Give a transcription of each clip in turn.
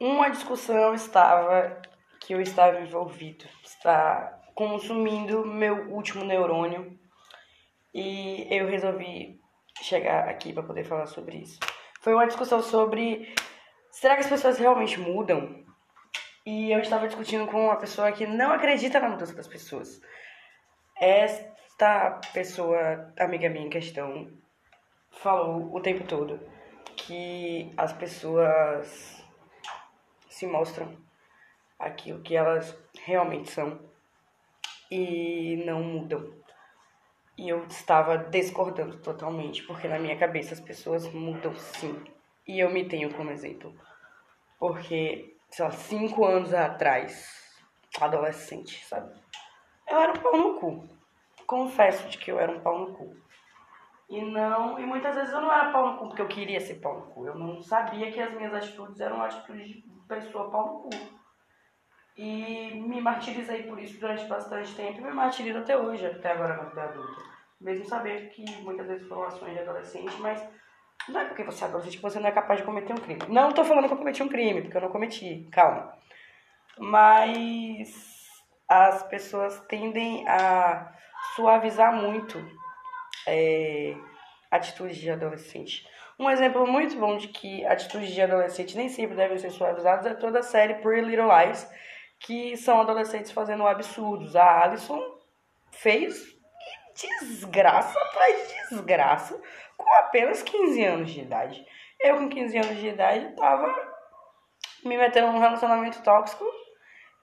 uma discussão estava que eu estava envolvido, está consumindo meu último neurônio e eu resolvi chegar aqui para poder falar sobre isso. Foi uma discussão sobre será que as pessoas realmente mudam? E eu estava discutindo com uma pessoa que não acredita na mudança das pessoas. Esta pessoa, amiga minha em questão, falou o tempo todo que as pessoas se mostram aquilo que elas realmente são e não mudam. E eu estava discordando totalmente, porque na minha cabeça as pessoas mudam sim. E eu me tenho como exemplo. Porque, sei lá, cinco anos atrás, adolescente, sabe? Eu era um pau no cu. Confesso de que eu era um pau no cu. E não, e muitas vezes eu não era pau no cu porque eu queria ser pau no cu. Eu não sabia que as minhas atitudes eram atitudes de pessoa pau no cu. E me martirizei por isso durante bastante tempo e me martirizo até hoje, até agora na vida adulta. Mesmo saber que muitas vezes foram ações de adolescente, mas não é porque você é adolescente que você não é capaz de cometer um crime. Não estou falando que eu cometi um crime, porque eu não cometi, calma. Mas as pessoas tendem a suavizar muito é, atitudes de adolescente. Um exemplo muito bom de que atitudes de adolescente nem sempre devem ser suavizadas é toda a série Pretty Little Lies, que são adolescentes fazendo absurdos. A Alison fez desgraça atrás de desgraça com apenas 15 anos de idade. Eu, com 15 anos de idade, tava me metendo num relacionamento tóxico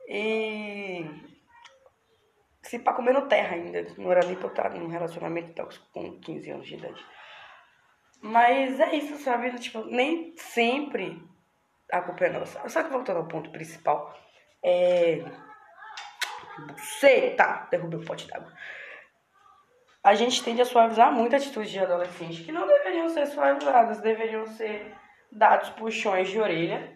e se pá comendo terra ainda. Não era nem pra estar num relacionamento tóxico com 15 anos de idade. Mas é isso, sabe? Tipo, nem sempre a culpa é nossa. Só que voltando ao ponto principal, é. Buceta! Derrubei o pote d'água. A gente tende a suavizar muito atitudes de adolescente que não deveriam ser suavizadas, deveriam ser dados puxões de orelha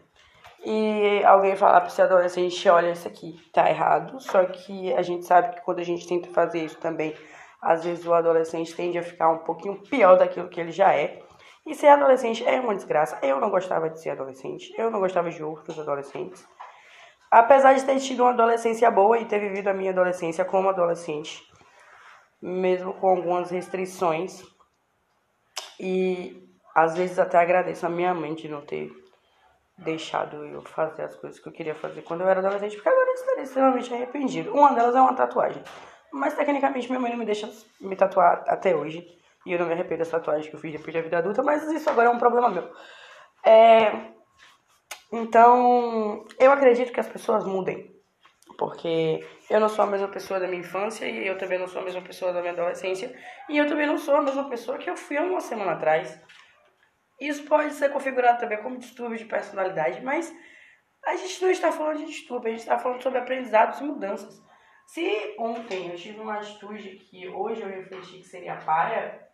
e alguém falar para esse adolescente, olha, isso aqui tá errado. Só que a gente sabe que quando a gente tenta fazer isso também, às vezes o adolescente tende a ficar um pouquinho pior daquilo que ele já é. E ser adolescente é uma desgraça. Eu não gostava de ser adolescente, eu não gostava de outros adolescentes. Apesar de ter tido uma adolescência boa e ter vivido a minha adolescência como adolescente, mesmo com algumas restrições. E às vezes até agradeço a minha mãe de não ter deixado eu fazer as coisas que eu queria fazer quando eu era adolescente, porque agora eu estaria extremamente arrependido. Uma delas é uma tatuagem. Mas tecnicamente minha mãe não me deixa me tatuar até hoje. E eu não me arrependo das tatuagens que eu fiz depois da vida adulta, mas isso agora é um problema meu. É... Então, eu acredito que as pessoas mudem. Porque eu não sou a mesma pessoa da minha infância e eu também não sou a mesma pessoa da minha adolescência. E eu também não sou a mesma pessoa que eu fui há uma semana atrás. Isso pode ser configurado também como distúrbio de personalidade, mas a gente não está falando de distúrbio, a gente está falando sobre aprendizados e mudanças. Se ontem eu tive uma atitude que hoje eu refleti que seria paia,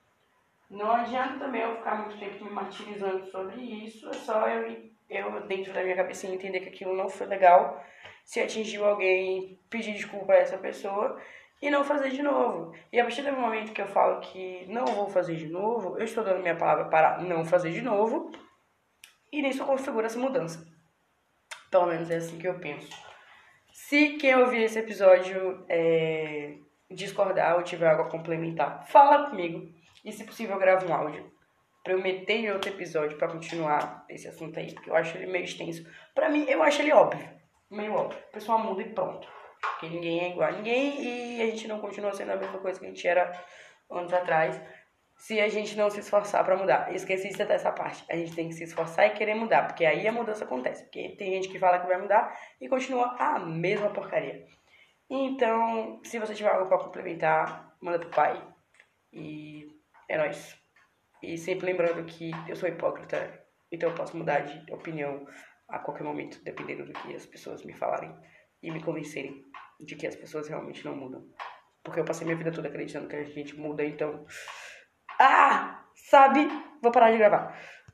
não adianta também eu ficar muito tempo me martirizando sobre isso, é só eu, eu dentro da minha cabeça entender que aquilo não foi legal, se atingiu alguém, pedir desculpa a essa pessoa e não fazer de novo. E a partir do momento que eu falo que não vou fazer de novo, eu estou dando minha palavra para não fazer de novo, e nisso configura essa mudança. Pelo menos é assim que eu penso. Se quem ouvir esse episódio é, discordar ou tiver algo a complementar, fala comigo. E se possível, grava um áudio. Pra eu meter em outro episódio para continuar esse assunto aí, porque eu acho ele meio extenso. Pra mim, eu acho ele óbvio. Meio óbvio. O pessoal muda e pronto. Porque ninguém é igual a ninguém e a gente não continua sendo a mesma coisa que a gente era anos atrás se a gente não se esforçar para mudar. Esqueci de essa parte. A gente tem que se esforçar e querer mudar, porque aí a mudança acontece. Porque tem gente que fala que vai mudar e continua a mesma porcaria. Então, se você tiver algo para complementar, manda pro pai. E é nóis. E sempre lembrando que eu sou hipócrita, então eu posso mudar de opinião a qualquer momento, dependendo do que as pessoas me falarem e me convencerem de que as pessoas realmente não mudam. Porque eu passei minha vida toda acreditando que a gente muda, então. Ah! Sabe? Vou parar de gravar.